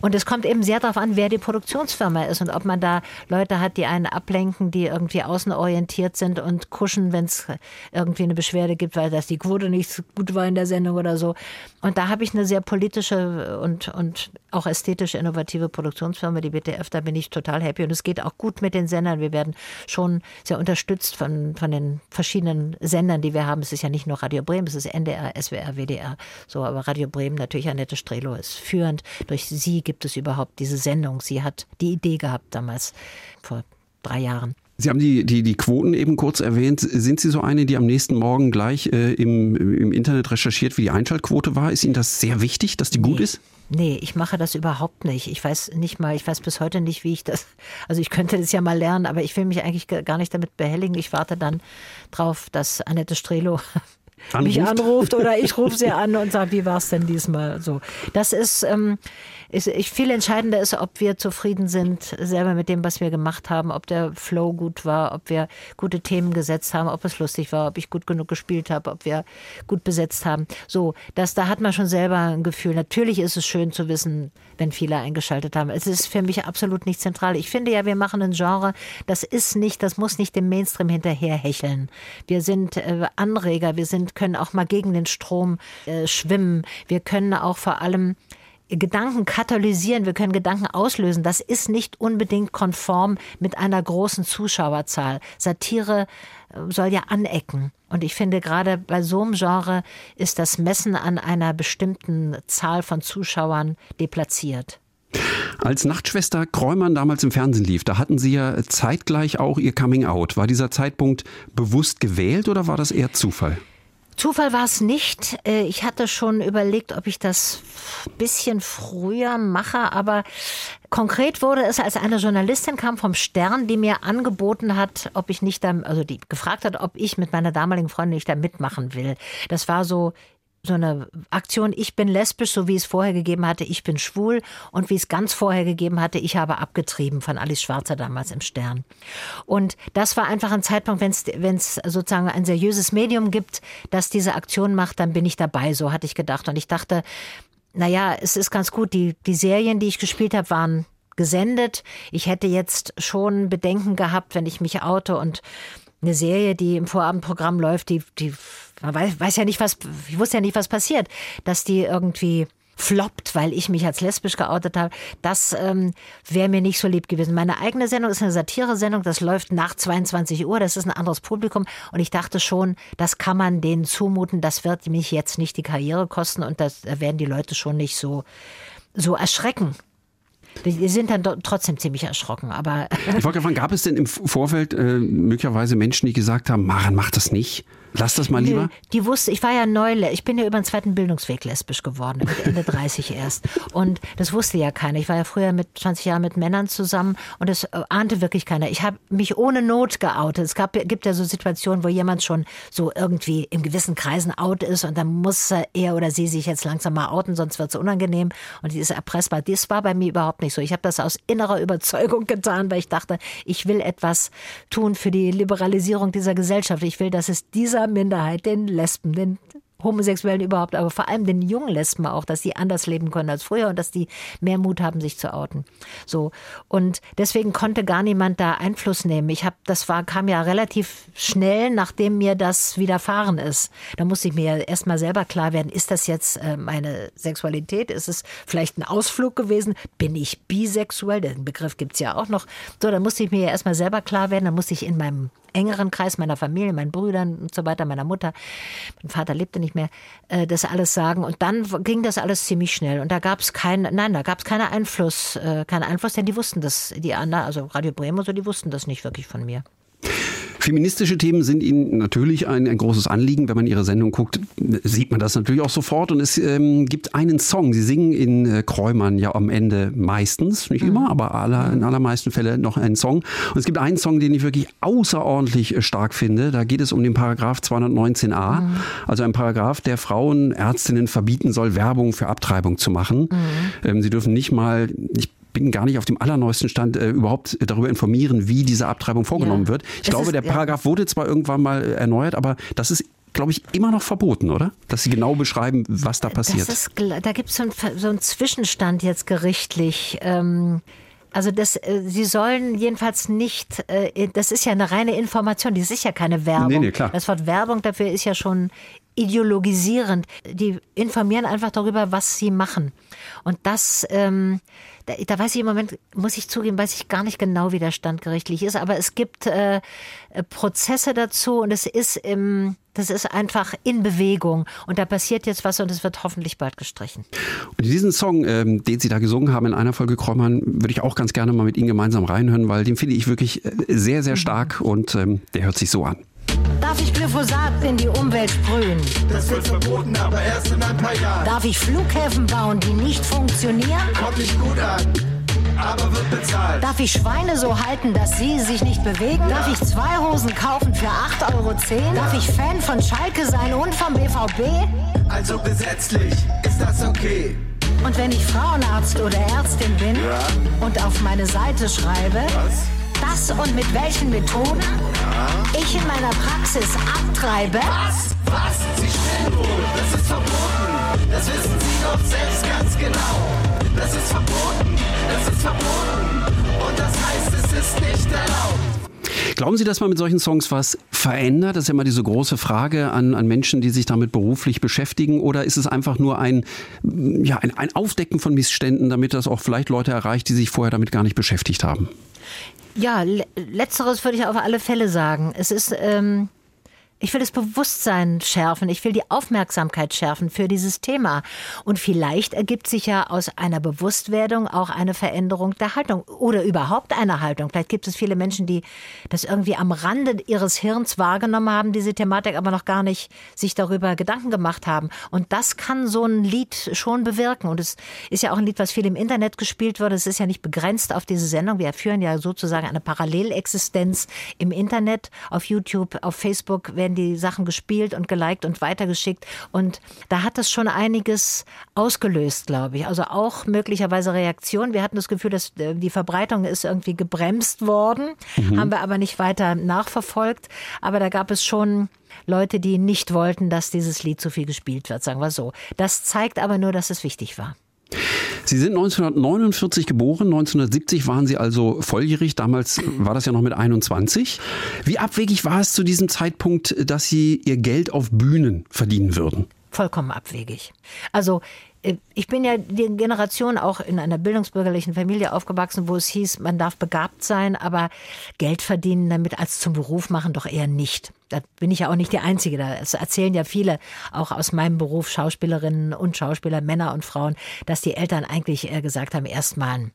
Und es kommt eben sehr darauf an, wer die Produktionsfirma ist und ob man da Leute hat, die einen ablenken, die irgendwie außenorientiert sind und kuschen, wenn es irgendwie eine Beschwerde gibt, weil das die Quote nicht gut war in der Sendung oder so. Und da habe ich eine sehr politische und, und auch ästhetisch innovative Produktionsfirma, die BTF, da bin ich total happy. Und es geht auch gut mit den Sendern. Wir werden schon sehr unterstützt von, von den verschiedenen Sendern, die wir haben. Es ist ja nicht nur Radio Bremen, es ist NDR, SWR, WDR. So, aber Radio Bremen, natürlich Annette Strelo ist führend. Durch sie gibt es überhaupt diese Sendung. Sie hat die Idee gehabt damals, vor drei Jahren. Sie haben die, die, die Quoten eben kurz erwähnt. Sind Sie so eine, die am nächsten Morgen gleich äh, im, im Internet recherchiert, wie die Einschaltquote war? Ist Ihnen das sehr wichtig, dass die gut ist? Nee, ich mache das überhaupt nicht. Ich weiß nicht mal, ich weiß bis heute nicht, wie ich das, also ich könnte das ja mal lernen, aber ich will mich eigentlich gar nicht damit behelligen. Ich warte dann drauf, dass Annette Strelo mich anruft oder ich rufe sie an und sage, wie war es denn diesmal so. Das ist, ähm, ist ich, viel entscheidender ist, ob wir zufrieden sind selber mit dem, was wir gemacht haben, ob der Flow gut war, ob wir gute Themen gesetzt haben, ob es lustig war, ob ich gut genug gespielt habe, ob wir gut besetzt haben. So, das, da hat man schon selber ein Gefühl. Natürlich ist es schön zu wissen, wenn viele eingeschaltet haben. Es ist für mich absolut nicht zentral. Ich finde ja, wir machen ein Genre, das ist nicht, das muss nicht dem Mainstream hinterherhecheln. Wir sind äh, Anreger, wir sind, können auch mal gegen den Strom äh, schwimmen. Wir können auch vor allem Gedanken katalysieren, wir können Gedanken auslösen. Das ist nicht unbedingt konform mit einer großen Zuschauerzahl. Satire äh, soll ja anecken. Und ich finde, gerade bei so einem Genre ist das Messen an einer bestimmten Zahl von Zuschauern deplatziert. Als Nachtschwester Kräumann damals im Fernsehen lief, da hatten Sie ja zeitgleich auch Ihr Coming Out. War dieser Zeitpunkt bewusst gewählt oder war das eher Zufall? Zufall war es nicht. Äh, Ich hatte schon überlegt, ob ich das bisschen früher mache, aber konkret wurde es, als eine Journalistin kam vom Stern, die mir angeboten hat, ob ich nicht da, also die gefragt hat, ob ich mit meiner damaligen Freundin nicht da mitmachen will. Das war so so eine Aktion, ich bin lesbisch, so wie es vorher gegeben hatte, ich bin schwul und wie es ganz vorher gegeben hatte, ich habe abgetrieben von Alice Schwarzer damals im Stern. Und das war einfach ein Zeitpunkt, wenn es sozusagen ein seriöses Medium gibt, das diese Aktion macht, dann bin ich dabei, so hatte ich gedacht. Und ich dachte, naja, es ist ganz gut, die, die Serien, die ich gespielt habe, waren gesendet. Ich hätte jetzt schon Bedenken gehabt, wenn ich mich oute und eine Serie, die im Vorabendprogramm läuft, die, die man weiß, weiß ja nicht, was, ich wusste ja nicht, was passiert, dass die irgendwie floppt, weil ich mich als lesbisch geoutet habe, das ähm, wäre mir nicht so lieb gewesen. Meine eigene Sendung ist eine Satire-Sendung, das läuft nach 22 Uhr, das ist ein anderes Publikum und ich dachte schon, das kann man denen zumuten, das wird mich jetzt nicht die Karriere kosten und das, da werden die Leute schon nicht so, so erschrecken. Die sind dann trotzdem ziemlich erschrocken, aber. Ich wollte fragen, gab es denn im Vorfeld äh, möglicherweise Menschen, die gesagt haben, Maren, mach das nicht? Lass das mal lieber. Die wusste, ich war ja neu, ich bin ja über den zweiten Bildungsweg lesbisch geworden, mit Ende 30 erst. Und das wusste ja keiner. Ich war ja früher mit 20 Jahren mit Männern zusammen und das ahnte wirklich keiner. Ich habe mich ohne Not geoutet. Es gab, gibt ja so Situationen, wo jemand schon so irgendwie in gewissen Kreisen out ist und dann muss er oder sie sich jetzt langsam mal outen, sonst wird es unangenehm und die ist erpressbar. Das war bei mir überhaupt nicht so. Ich habe das aus innerer Überzeugung getan, weil ich dachte, ich will etwas tun für die Liberalisierung dieser Gesellschaft. Ich will, dass es dieser Minderheit, den Lesben, den Homosexuellen überhaupt, aber vor allem den jungen Lesben auch, dass die anders leben können als früher und dass die mehr Mut haben, sich zu outen. So. Und deswegen konnte gar niemand da Einfluss nehmen. Ich habe, das war, kam ja relativ schnell, nachdem mir das widerfahren ist. Da musste ich mir erstmal selber klar werden, ist das jetzt äh, meine Sexualität? Ist es vielleicht ein Ausflug gewesen? Bin ich bisexuell? Den Begriff gibt's ja auch noch. So, da musste ich mir erstmal selber klar werden. Da musste ich in meinem engeren Kreis meiner Familie, meinen Brüdern und so weiter, meiner Mutter, mein Vater lebte nicht mehr, äh, das alles sagen. Und dann ging das alles ziemlich schnell. Und da gab es keinen, nein, da gab es keinen Einfluss, äh, keinen Einfluss, denn die wussten das, die anderen, also Radio Bremen und so, die wussten das nicht wirklich von mir. Feministische Themen sind Ihnen natürlich ein, ein, großes Anliegen. Wenn man Ihre Sendung guckt, sieht man das natürlich auch sofort. Und es ähm, gibt einen Song. Sie singen in äh, Kräumann ja am Ende meistens, nicht mhm. immer, aber aller, in allermeisten Fällen noch einen Song. Und es gibt einen Song, den ich wirklich außerordentlich äh, stark finde. Da geht es um den Paragraph 219a, mhm. also ein Paragraph, der Frauen, Ärztinnen verbieten soll, Werbung für Abtreibung zu machen. Mhm. Ähm, sie dürfen nicht mal, ich bin gar nicht auf dem allerneuesten Stand äh, überhaupt darüber informieren, wie diese Abtreibung vorgenommen ja. wird. Ich das glaube, ist, der Paragraph ja. wurde zwar irgendwann mal äh, erneuert, aber das ist glaube ich, immer noch verboten, oder? Dass Sie genau beschreiben, was da passiert. Ist, da gibt es so, so einen Zwischenstand jetzt gerichtlich. Ähm also das, äh, sie sollen jedenfalls nicht, das ist ja eine reine Information, das ist ja keine Werbung. Nee, nee, klar. Das Wort Werbung dafür ist ja schon ideologisierend. Die informieren einfach darüber, was sie machen. Und das, ähm, da, da, weiß ich im Moment, muss ich zugeben, weiß ich gar nicht genau, wie der Stand gerichtlich ist, aber es gibt äh, äh, Prozesse dazu und es ist im, das ist einfach in Bewegung und da passiert jetzt was und es wird hoffentlich bald gestrichen. Und diesen Song, ähm, den Sie da gesungen haben in einer Folge Kräumann, würde ich auch ganz gerne mal mit Ihnen gemeinsam reinhören, weil den finde ich wirklich äh, sehr, sehr stark mhm. und ähm, der hört sich so an. Darf ich Glyphosat in die Umwelt sprühen? Das wird verboten, aber erst in ein paar Jahren. Darf ich Flughäfen bauen, die nicht funktionieren? Kommt nicht gut an aber wird bezahlt. Darf ich Schweine so halten, dass sie sich nicht bewegen? Ja. Darf ich zwei Hosen kaufen für 8,10 Euro? Ja. Darf ich Fan von Schalke sein und vom BVB? Also gesetzlich ist das okay. Und wenn ich Frauenarzt oder Ärztin bin ja. und auf meine Seite schreibe, Was? das und mit welchen Methoden. Ich in meiner Praxis abtreibe. Was? Was? Sie stellen wohl, das ist verboten. Das wissen Sie doch selbst ganz genau. Das ist verboten, das ist verboten. Und das heißt, es ist nicht erlaubt. Glauben Sie, dass man mit solchen Songs was verändert? Das ist ja immer diese große Frage an, an Menschen, die sich damit beruflich beschäftigen. Oder ist es einfach nur ein, ja, ein, ein Aufdecken von Missständen, damit das auch vielleicht Leute erreicht, die sich vorher damit gar nicht beschäftigt haben? Ja, letzteres würde ich auf alle Fälle sagen. Es ist, ähm, ich will das Bewusstsein schärfen, ich will die Aufmerksamkeit schärfen für dieses Thema. Und vielleicht ergibt sich ja aus einer Bewusstwerdung auch eine Veränderung der Haltung oder überhaupt eine Haltung. Vielleicht gibt es viele Menschen, die das irgendwie am Rande ihres Hirns wahrgenommen haben, diese Thematik, aber noch gar nicht sich darüber Gedanken gemacht haben. Und das kann so ein Lied schon bewirken. Und es ist ja auch ein Lied, was viel im Internet gespielt wird. Es ist ja nicht begrenzt auf diese Sendung. Wir führen ja sozusagen eine Parallelexistenz im Internet, auf YouTube, auf Facebook werden die Sachen gespielt und geliked und weitergeschickt. Und da hat das schon einiges ausgelöst, glaube ich. Also auch möglicherweise Reaktionen. Wir hatten das Gefühl, dass äh, die Verbreitung ist irgendwie gebremst worden, mhm. haben wir aber nicht weiter nachverfolgt. Aber da gab es schon Leute, die nicht wollten, dass dieses Lied zu viel gespielt wird, sagen wir so. Das zeigt aber nur, dass es wichtig war. Sie sind 1949 geboren, 1970 waren Sie also volljährig, damals war das ja noch mit 21. Wie abwegig war es zu diesem Zeitpunkt, dass Sie Ihr Geld auf Bühnen verdienen würden? Vollkommen abwegig. Also äh, ich bin ja die Generation auch in einer bildungsbürgerlichen Familie aufgewachsen, wo es hieß, man darf begabt sein, aber Geld verdienen damit als zum Beruf machen doch eher nicht. Da bin ich ja auch nicht die Einzige. Das erzählen ja viele, auch aus meinem Beruf, Schauspielerinnen und Schauspieler, Männer und Frauen, dass die Eltern eigentlich gesagt haben, erstmal ein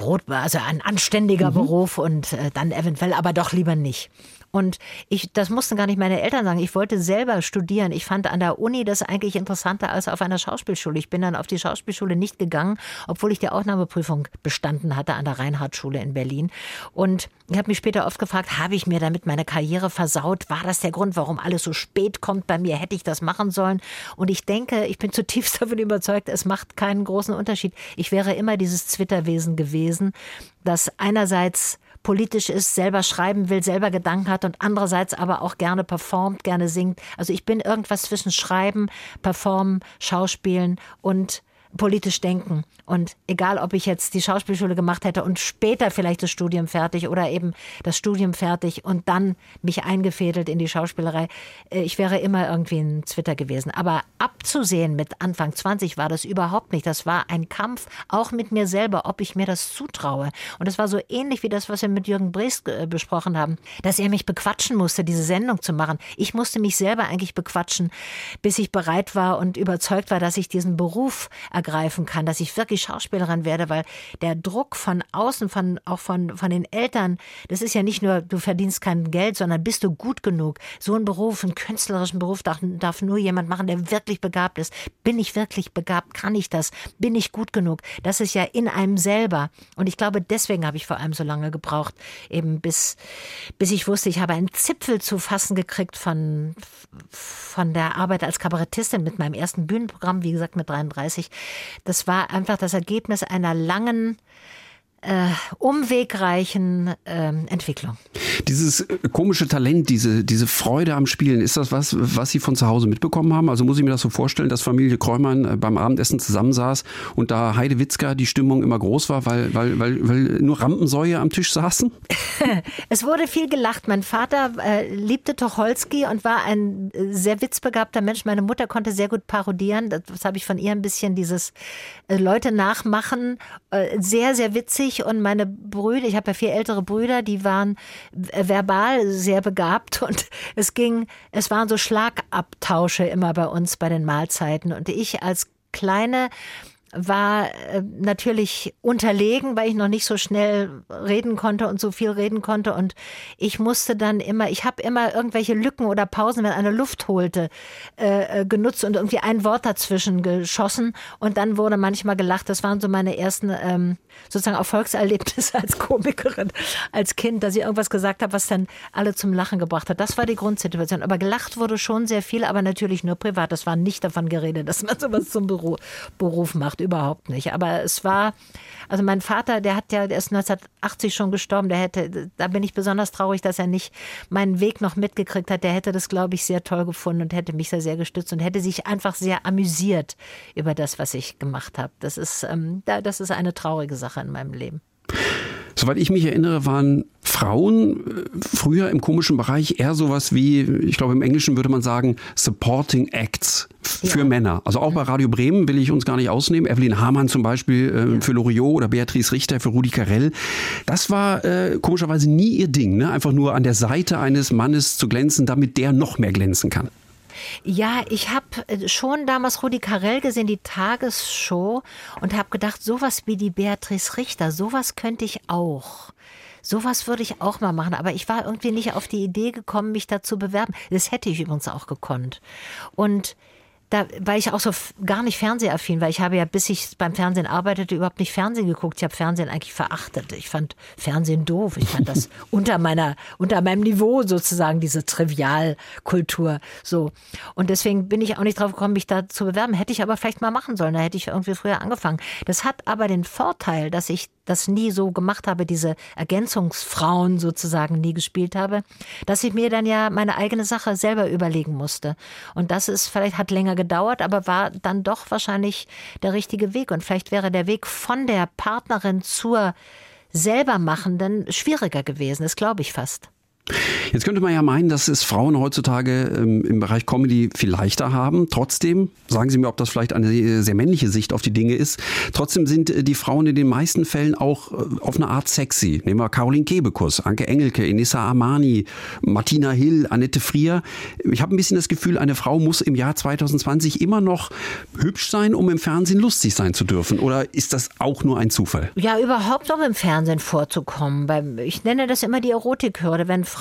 Brot, also ein anständiger mhm. Beruf und äh, dann eventuell aber doch lieber nicht. Und ich, das mussten gar nicht meine Eltern sagen. Ich wollte selber studieren. Ich fand an der Uni das eigentlich interessanter als auf einer Schauspielschule. Ich bin dann auf die Schauspielschule nicht gegangen, obwohl ich die Aufnahmeprüfung bestanden hatte an der Reinhardtschule in Berlin. Und ich habe mich später oft gefragt, habe ich mir damit meine Karriere versaut? War das der Grund, warum alles so spät kommt bei mir? Hätte ich das machen sollen? Und ich denke, ich bin zutiefst davon überzeugt, es macht keinen großen Unterschied. Ich wäre immer dieses Zwitterwesen gewesen, das einerseits politisch ist, selber schreiben will, selber Gedanken hat und andererseits aber auch gerne performt, gerne singt. Also ich bin irgendwas zwischen Schreiben, Performen, Schauspielen und politisch denken. Und egal, ob ich jetzt die Schauspielschule gemacht hätte und später vielleicht das Studium fertig oder eben das Studium fertig und dann mich eingefädelt in die Schauspielerei, äh, ich wäre immer irgendwie ein Zwitter gewesen. Aber abzusehen mit Anfang 20 war das überhaupt nicht. Das war ein Kampf, auch mit mir selber, ob ich mir das zutraue. Und es war so ähnlich wie das, was wir mit Jürgen Brees äh, besprochen haben, dass er mich bequatschen musste, diese Sendung zu machen. Ich musste mich selber eigentlich bequatschen, bis ich bereit war und überzeugt war, dass ich diesen Beruf ergreifen kann, dass ich wirklich Schauspielerin werde, weil der Druck von außen, von, auch von, von den Eltern, das ist ja nicht nur, du verdienst kein Geld, sondern bist du gut genug. So ein Beruf, einen künstlerischen Beruf darf, darf nur jemand machen, der wirklich begabt ist. Bin ich wirklich begabt? Kann ich das? Bin ich gut genug? Das ist ja in einem selber. Und ich glaube, deswegen habe ich vor allem so lange gebraucht, eben bis, bis ich wusste, ich habe einen Zipfel zu fassen gekriegt von, von der Arbeit als Kabarettistin mit meinem ersten Bühnenprogramm, wie gesagt, mit 33. Das war einfach das Ergebnis einer langen äh, umwegreichen äh, Entwicklung. Dieses äh, komische Talent, diese, diese Freude am Spielen, ist das was, was Sie von zu Hause mitbekommen haben? Also muss ich mir das so vorstellen, dass Familie Kräumann äh, beim Abendessen zusammensaß und da Heide Witzka die Stimmung immer groß war, weil, weil, weil, weil nur Rampensäue am Tisch saßen? es wurde viel gelacht. Mein Vater äh, liebte Tocholski und war ein äh, sehr witzbegabter Mensch. Meine Mutter konnte sehr gut parodieren. Das, das habe ich von ihr ein bisschen dieses äh, Leute nachmachen. sehr, sehr witzig. Und meine Brüder, ich habe ja vier ältere Brüder, die waren verbal sehr begabt und es ging, es waren so Schlagabtausche immer bei uns bei den Mahlzeiten. Und ich als kleine war äh, natürlich unterlegen, weil ich noch nicht so schnell reden konnte und so viel reden konnte. Und ich musste dann immer, ich habe immer irgendwelche Lücken oder Pausen, wenn einer Luft holte, äh, äh, genutzt und irgendwie ein Wort dazwischen geschossen. Und dann wurde manchmal gelacht. Das waren so meine ersten ähm, sozusagen Erfolgserlebnisse als Komikerin, als Kind, dass ich irgendwas gesagt habe, was dann alle zum Lachen gebracht hat. Das war die Grundsituation. Aber gelacht wurde schon sehr viel, aber natürlich nur privat. Das war nicht davon geredet, dass man sowas zum Beruf, Beruf macht überhaupt nicht. Aber es war, also mein Vater, der hat ja, der ist 1980 schon gestorben, der hätte, da bin ich besonders traurig, dass er nicht meinen Weg noch mitgekriegt hat. Der hätte das, glaube ich, sehr toll gefunden und hätte mich sehr, sehr gestützt und hätte sich einfach sehr amüsiert über das, was ich gemacht habe. Das ist, ähm, das ist eine traurige Sache in meinem Leben. Soweit ich mich erinnere, waren Frauen äh, früher im komischen Bereich eher sowas wie, ich glaube im Englischen würde man sagen, Supporting Acts für ja. Männer. Also auch bei Radio Bremen will ich uns gar nicht ausnehmen. Evelyn Hamann zum Beispiel äh, ja. für Loriot oder Beatrice Richter für Rudi Carell. Das war äh, komischerweise nie ihr Ding, ne? einfach nur an der Seite eines Mannes zu glänzen, damit der noch mehr glänzen kann. Ja, ich habe äh, schon damals Rudi Carell gesehen, die Tagesshow, und habe gedacht, sowas wie die Beatrice Richter, sowas könnte ich auch. Sowas würde ich auch mal machen, aber ich war irgendwie nicht auf die Idee gekommen, mich da zu bewerben. Das hätte ich übrigens auch gekonnt. Und da war ich auch so gar nicht fernsehaffin, weil ich habe ja, bis ich beim Fernsehen arbeitete, überhaupt nicht Fernsehen geguckt. Ich habe Fernsehen eigentlich verachtet. Ich fand Fernsehen doof. Ich fand das unter meiner, unter meinem Niveau sozusagen, diese Trivialkultur. So. Und deswegen bin ich auch nicht drauf gekommen, mich da zu bewerben. Hätte ich aber vielleicht mal machen sollen. Da hätte ich irgendwie früher angefangen. Das hat aber den Vorteil, dass ich das nie so gemacht habe, diese Ergänzungsfrauen sozusagen nie gespielt habe, dass ich mir dann ja meine eigene Sache selber überlegen musste. Und das ist vielleicht hat länger gedauert, aber war dann doch wahrscheinlich der richtige Weg. Und vielleicht wäre der Weg von der Partnerin zur selbermachenden schwieriger gewesen. Das glaube ich fast. Jetzt könnte man ja meinen, dass es Frauen heutzutage ähm, im Bereich Comedy viel leichter haben. Trotzdem, sagen Sie mir, ob das vielleicht eine sehr männliche Sicht auf die Dinge ist, trotzdem sind äh, die Frauen in den meisten Fällen auch äh, auf eine Art sexy. Nehmen wir Caroline Kebekus, Anke Engelke, Inissa Armani, Martina Hill, Annette Frier. Ich habe ein bisschen das Gefühl, eine Frau muss im Jahr 2020 immer noch hübsch sein, um im Fernsehen lustig sein zu dürfen. Oder ist das auch nur ein Zufall? Ja, überhaupt noch im Fernsehen vorzukommen. Ich nenne das immer die Erotikhürde. Wenn Frauen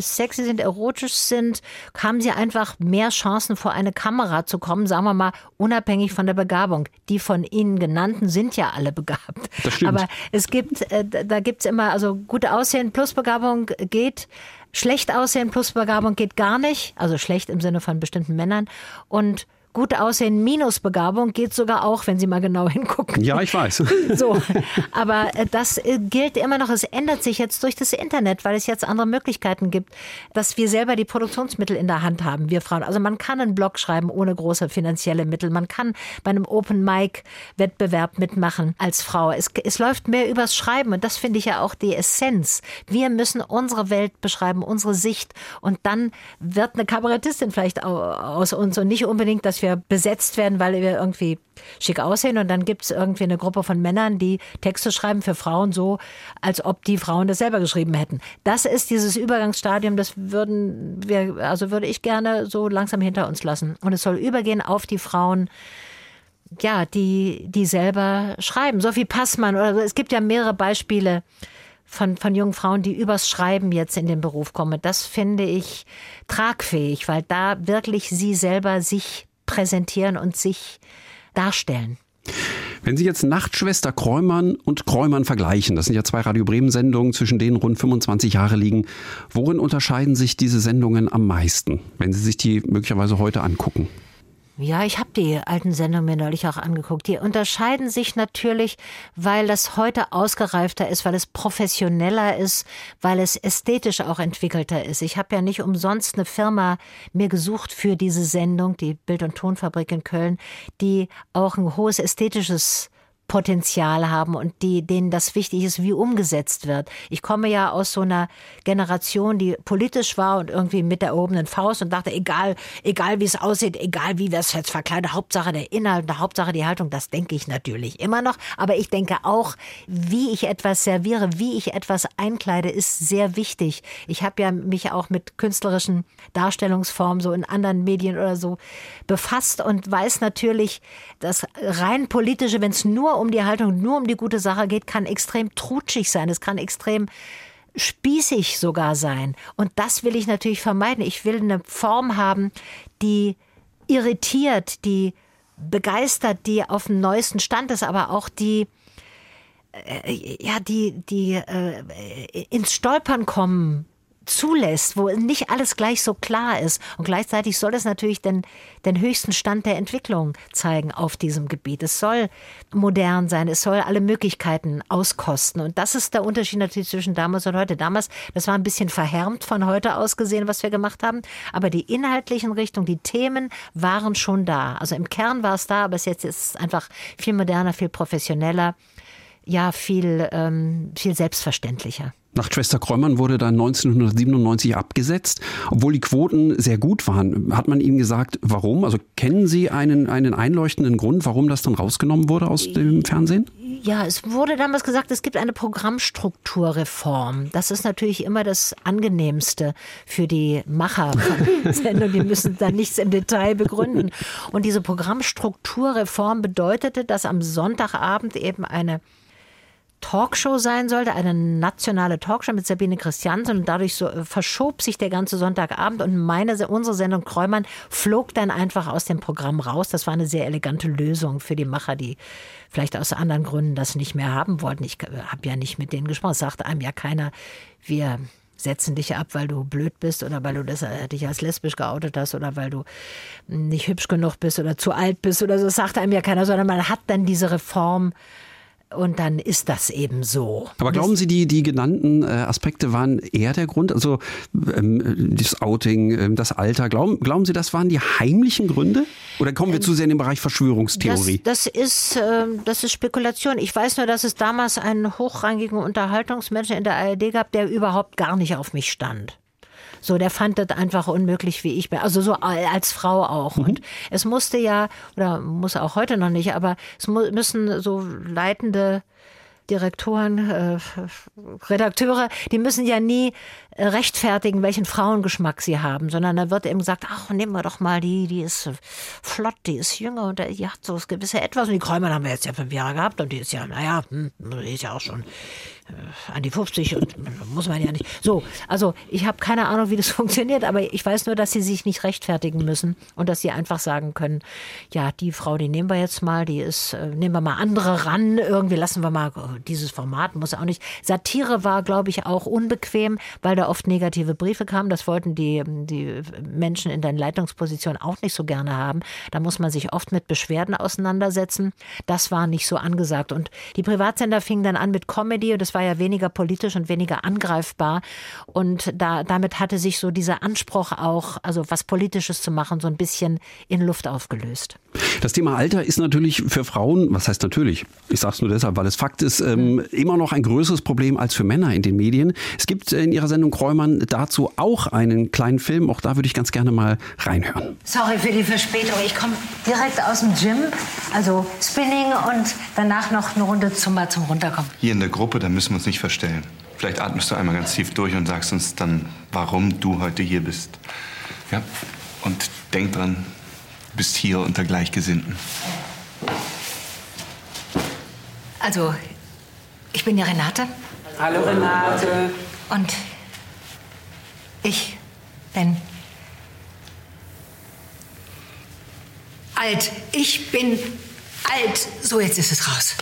sexy sind, erotisch sind, haben sie einfach mehr Chancen, vor eine Kamera zu kommen, sagen wir mal, unabhängig von der Begabung. Die von Ihnen genannten sind ja alle begabt. Das stimmt. Aber es gibt, äh, da gibt es immer, also gute Aussehen plus Begabung geht. Schlecht aussehen plus Begabung geht gar nicht. Also schlecht im Sinne von bestimmten Männern. Und gut aussehen minus Begabung geht sogar auch, wenn Sie mal genau hingucken. Ja, ich weiß. So, aber äh, das äh, gilt immer noch. Es ändert sich jetzt durch das Internet, weil es jetzt andere Möglichkeiten gibt, dass wir selber die Produktionsmittel in der Hand haben, wir Frauen. Also man kann einen Blog schreiben ohne große finanzielle Mittel. Man kann bei einem Open Mic Wettbewerb mitmachen als Frau. Es, es läuft mehr übers Schreiben und das finde ich ja auch die Essenz. Wir müssen unsere Welt beschreiben, unsere Sicht und dann wird eine Kabarettistin vielleicht aus uns und nicht unbedingt, dass wir besetzt werden, weil wir irgendwie schick aussehen und dann gibt es irgendwie eine Gruppe von Männern, die Texte schreiben für Frauen so, als ob die Frauen das selber geschrieben hätten. Das ist dieses Übergangsstadium, das würden wir, also würde ich gerne so langsam hinter uns lassen. Und es soll übergehen auf die Frauen, ja, die, die selber schreiben. Sophie Passmann oder es gibt ja mehrere Beispiele von, von jungen Frauen, die übers Schreiben jetzt in den Beruf kommen. Das finde ich tragfähig, weil da wirklich sie selber sich präsentieren und sich darstellen. Wenn Sie jetzt Nachtschwester Kräumann und Kräumann vergleichen, das sind ja zwei Radio Bremen Sendungen, zwischen denen rund 25 Jahre liegen, worin unterscheiden sich diese Sendungen am meisten, wenn Sie sich die möglicherweise heute angucken? Ja, ich habe die alten Sendungen mir neulich auch angeguckt. Die unterscheiden sich natürlich, weil das heute ausgereifter ist, weil es professioneller ist, weil es ästhetisch auch entwickelter ist. Ich habe ja nicht umsonst eine Firma mir gesucht für diese Sendung, die Bild- und Tonfabrik in Köln, die auch ein hohes ästhetisches Potenzial haben und die, denen das wichtig ist, wie umgesetzt wird. Ich komme ja aus so einer Generation, die politisch war und irgendwie mit der erhobenen Faust und dachte, egal, egal wie es aussieht, egal wie wir es jetzt verkleiden, Hauptsache der Inhalt, Hauptsache die Haltung, das denke ich natürlich immer noch. Aber ich denke auch, wie ich etwas serviere, wie ich etwas einkleide, ist sehr wichtig. Ich habe ja mich auch mit künstlerischen Darstellungsformen so in anderen Medien oder so befasst und weiß natürlich, dass rein politische, wenn es nur um die Haltung, nur um die gute Sache geht, kann extrem trutschig sein. Es kann extrem spießig sogar sein. Und das will ich natürlich vermeiden. Ich will eine Form haben, die irritiert, die begeistert, die auf dem neuesten Stand ist, aber auch die äh, ja, die, die äh, ins Stolpern kommen zulässt, wo nicht alles gleich so klar ist. Und gleichzeitig soll es natürlich den, den höchsten Stand der Entwicklung zeigen auf diesem Gebiet. Es soll modern sein, es soll alle Möglichkeiten auskosten. Und das ist der Unterschied natürlich zwischen damals und heute. Damals, das war ein bisschen verhärmt von heute aus gesehen, was wir gemacht haben. Aber die inhaltlichen Richtungen, die Themen waren schon da. Also im Kern war es da, aber es jetzt ist einfach viel moderner, viel professioneller, ja, viel, ähm, viel selbstverständlicher. Nachtschwester Kräumann wurde dann 1997 abgesetzt, obwohl die Quoten sehr gut waren. Hat man Ihnen gesagt, warum? Also kennen Sie einen, einen einleuchtenden Grund, warum das dann rausgenommen wurde aus dem Fernsehen? Ja, es wurde damals gesagt, es gibt eine Programmstrukturreform. Das ist natürlich immer das Angenehmste für die Macher von. Die müssen dann nichts im Detail begründen. Und diese Programmstrukturreform bedeutete, dass am Sonntagabend eben eine Talkshow sein sollte, eine nationale Talkshow mit Sabine Christiansen und dadurch so äh, verschob sich der ganze Sonntagabend und meine, unsere Sendung Kräumann flog dann einfach aus dem Programm raus. Das war eine sehr elegante Lösung für die Macher, die vielleicht aus anderen Gründen das nicht mehr haben wollten. Ich äh, habe ja nicht mit denen gesprochen. Es sagte einem ja keiner, wir setzen dich ab, weil du blöd bist oder weil du das, äh, dich als lesbisch geoutet hast oder weil du nicht hübsch genug bist oder zu alt bist oder so. Das sagte einem ja keiner, sondern man hat dann diese Reform und dann ist das eben so. Aber glauben Sie, die, die genannten äh, Aspekte waren eher der Grund? Also ähm, das Outing, ähm, das Alter, glauben, glauben Sie, das waren die heimlichen Gründe? Oder kommen wir ähm, zu sehr in den Bereich Verschwörungstheorie? Das, das ist, äh, das ist Spekulation. Ich weiß nur, dass es damals einen hochrangigen Unterhaltungsmenschen in der ARD gab, der überhaupt gar nicht auf mich stand. So, der fand das einfach unmöglich, wie ich bin. Also so als Frau auch. Mhm. Und es musste ja, oder muss auch heute noch nicht, aber es müssen so leitende Direktoren, äh, Redakteure, die müssen ja nie äh, rechtfertigen, welchen Frauengeschmack sie haben, sondern da wird eben gesagt, ach, nehmen wir doch mal die, die ist flott, die ist jünger und die hat so das gewisse Etwas. Und die Kräumer haben wir jetzt ja fünf Jahre gehabt und die ist ja, naja, hm, die ist ja auch schon an die 50 und muss man ja nicht. So, also ich habe keine Ahnung, wie das funktioniert, aber ich weiß nur, dass sie sich nicht rechtfertigen müssen und dass sie einfach sagen können, ja, die Frau, die nehmen wir jetzt mal, die ist, äh, nehmen wir mal andere ran, irgendwie lassen wir mal, dieses Format muss auch nicht. Satire war, glaube ich, auch unbequem, weil da oft negative Briefe kamen. Das wollten die, die Menschen in den Leitungspositionen auch nicht so gerne haben. Da muss man sich oft mit Beschwerden auseinandersetzen. Das war nicht so angesagt. Und die Privatsender fingen dann an mit Comedy und das war ja weniger politisch und weniger angreifbar. Und da, damit hatte sich so dieser Anspruch auch, also was Politisches zu machen, so ein bisschen in Luft aufgelöst. Das Thema Alter ist natürlich für Frauen, was heißt natürlich? Ich sage es nur deshalb, weil es Fakt ist, ähm, immer noch ein größeres Problem als für Männer in den Medien. Es gibt in Ihrer Sendung Kräumann dazu auch einen kleinen Film. Auch da würde ich ganz gerne mal reinhören. Sorry für die Verspätung. Ich komme direkt aus dem Gym, also Spinning und danach noch eine Runde Zumba zum Runterkommen. Hier in der Gruppe, da müssen wir uns nicht verstellen. Vielleicht atmest du einmal ganz tief durch und sagst uns dann, warum du heute hier bist. Ja? Und denk dran, du bist hier unter Gleichgesinnten. Also, ich bin ja Renate. Hallo Renate. Und ich bin alt. Ich bin alt. So, jetzt ist es raus.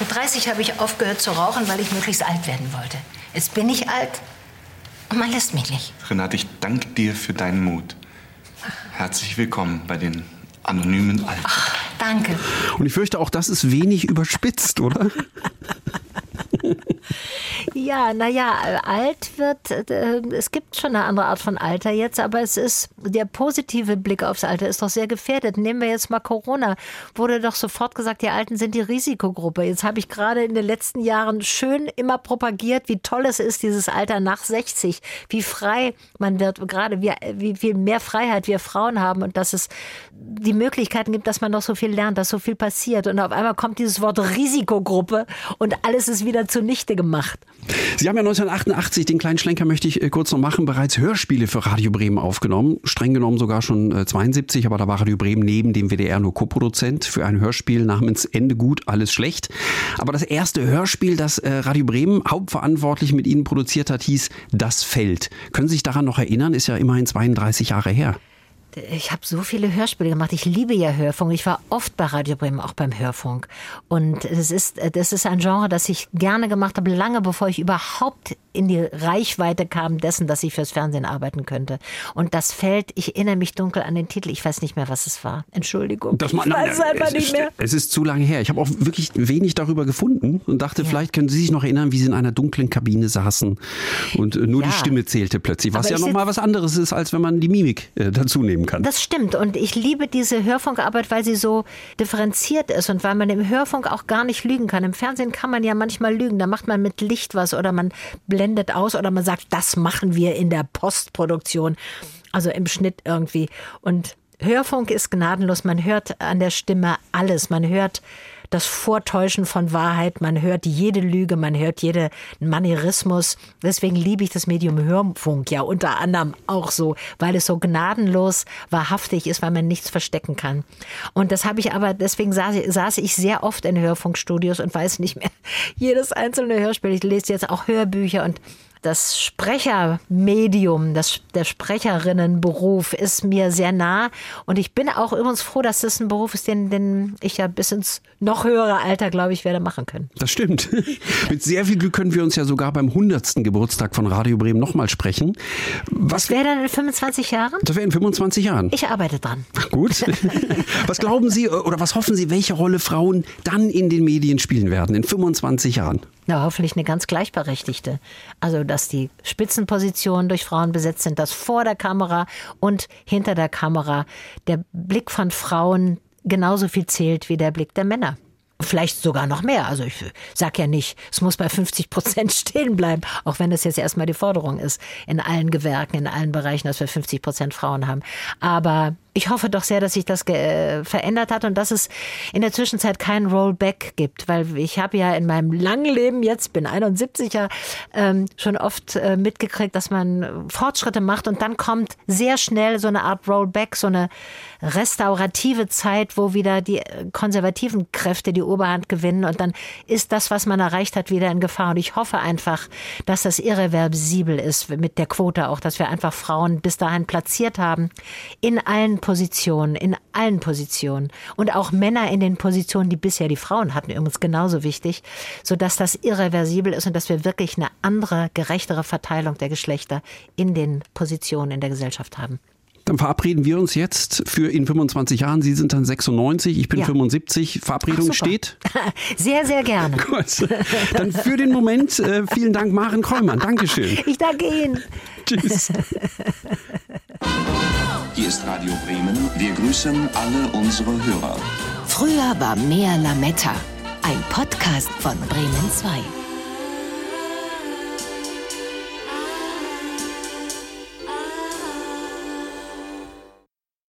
Mit 30 habe ich aufgehört zu rauchen, weil ich möglichst alt werden wollte. Jetzt bin ich alt und man lässt mich nicht. Renate, ich danke dir für deinen Mut. Herzlich willkommen bei den anonymen Alten. Danke. Und ich fürchte, auch das ist wenig überspitzt, oder? Ja, naja, alt wird, äh, es gibt schon eine andere Art von Alter jetzt, aber es ist, der positive Blick aufs Alter ist doch sehr gefährdet. Nehmen wir jetzt mal Corona. Wurde doch sofort gesagt, die Alten sind die Risikogruppe. Jetzt habe ich gerade in den letzten Jahren schön immer propagiert, wie toll es ist, dieses Alter nach 60, wie frei man wird, gerade wie, wie viel mehr Freiheit wir Frauen haben und dass es die Möglichkeiten gibt, dass man noch so viel lernt, dass so viel passiert. Und auf einmal kommt dieses Wort Risikogruppe und alles ist wieder zunichte gemacht. Sie haben ja 1988, den kleinen Schlenker möchte ich äh, kurz noch machen, bereits Hörspiele für Radio Bremen aufgenommen. Streng genommen sogar schon äh, 72, aber da war Radio Bremen neben dem WDR nur Co-Produzent für ein Hörspiel namens Ende gut, alles schlecht. Aber das erste Hörspiel, das äh, Radio Bremen hauptverantwortlich mit Ihnen produziert hat, hieß Das Feld. Können Sie sich daran noch erinnern? Ist ja immerhin 32 Jahre her. Ich habe so viele Hörspiele gemacht. Ich liebe ja Hörfunk. Ich war oft bei Radio Bremen, auch beim Hörfunk. Und das ist, das ist ein Genre, das ich gerne gemacht habe, lange bevor ich überhaupt in die Reichweite kam dessen, dass ich fürs Fernsehen arbeiten könnte. Und das fällt, ich erinnere mich dunkel an den Titel. Ich weiß nicht mehr, was es war. Entschuldigung. Das ich weiß es einfach es nicht ist, mehr. Es ist zu lange her. Ich habe auch wirklich wenig darüber gefunden und dachte, vielleicht können Sie sich noch erinnern, wie Sie in einer dunklen Kabine saßen und äh, nur die Ja. Stimme zählte plötzlich. Was Aber ja ich noch mal was anderes ist, als wenn man die Mimik äh, dazu nehmen kann. Das stimmt. Und ich liebe diese Hörfunkarbeit, weil sie so differenziert ist und weil man im Hörfunk auch gar nicht lügen kann. Im Fernsehen kann man ja manchmal lügen. Da macht man mit Licht was oder man blendet aus oder man sagt, das machen wir in der Postproduktion. Also im Schnitt irgendwie. Und Hörfunk ist gnadenlos. Man hört an der Stimme alles. Man hört das Vortäuschen von Wahrheit, man hört jede Lüge, man hört jeden Manierismus. Deswegen liebe ich das Medium Hörfunk ja unter anderem auch so, weil es so gnadenlos wahrhaftig ist, weil man nichts verstecken kann. Und das habe ich aber, deswegen saß, saß ich sehr oft in Hörfunkstudios und weiß nicht mehr jedes einzelne Hörspiel. Ich lese jetzt auch Hörbücher und das Sprechermedium, das, der Sprecherinnenberuf ist mir sehr nah. Und ich bin auch übrigens froh, dass das ein Beruf ist, den, den ich ja bis ins noch höhere Alter, glaube ich, werde machen können. Das stimmt. Mit sehr viel Glück können wir uns ja sogar beim 100. Geburtstag von Radio Bremen nochmal sprechen. Was Wer dann in 25 Jahren? Das wäre in 25 Jahren. Ich arbeite dran. Gut. Was glauben Sie äh, oder was hoffen Sie, welche Rolle Frauen dann in den Medien spielen werden in 25 Jahren? Na, hoffentlich eine ganz gleichberechtigte. Also, dass die Spitzenpositionen durch Frauen besetzt sind, dass vor der Kamera und hinter der Kamera der Blick von Frauen genauso viel zählt wie der Blick der Männer. Vielleicht sogar noch mehr. Also ich sag ja nicht, es muss bei 50 Prozent stehen bleiben, auch wenn das jetzt erstmal die Forderung ist, in allen Gewerken, in allen Bereichen, dass wir 50 Prozent Frauen haben. Aber ich hoffe doch sehr, dass sich das äh, verändert hat und dass es in der Zwischenzeit kein Rollback gibt, weil ich habe ja in meinem langen Leben jetzt bin 71 ja ähm, schon oft äh, mitgekriegt, dass man Fortschritte macht und dann kommt sehr schnell so eine Art Rollback, so eine restaurative Zeit, wo wieder die konservativen Kräfte die Oberhand gewinnen und dann ist das, was man erreicht hat, wieder in Gefahr. Und ich hoffe einfach, dass das irreversibel ist mit der Quote auch, dass wir einfach Frauen bis dahin platziert haben in allen Positionen, in allen Positionen und auch Männer in den Positionen, die bisher die Frauen hatten, übrigens genauso wichtig, sodass das irreversibel ist und dass wir wirklich eine andere, gerechtere Verteilung der Geschlechter in den Positionen in der Gesellschaft haben. Dann verabreden wir uns jetzt für in 25 Jahren. Sie sind dann 96, ich bin Ja. 75. Verabredung Ach, steht. Sehr, sehr gerne. Gut. Dann für den Moment äh, vielen Dank, Maren Kräumann. Dankeschön. Ich danke Ihnen. Tschüss. Hier ist Radio Bremen. Wir grüßen alle unsere Hörer. Früher war mehr Lametta. Ein Podcast von Bremen 2.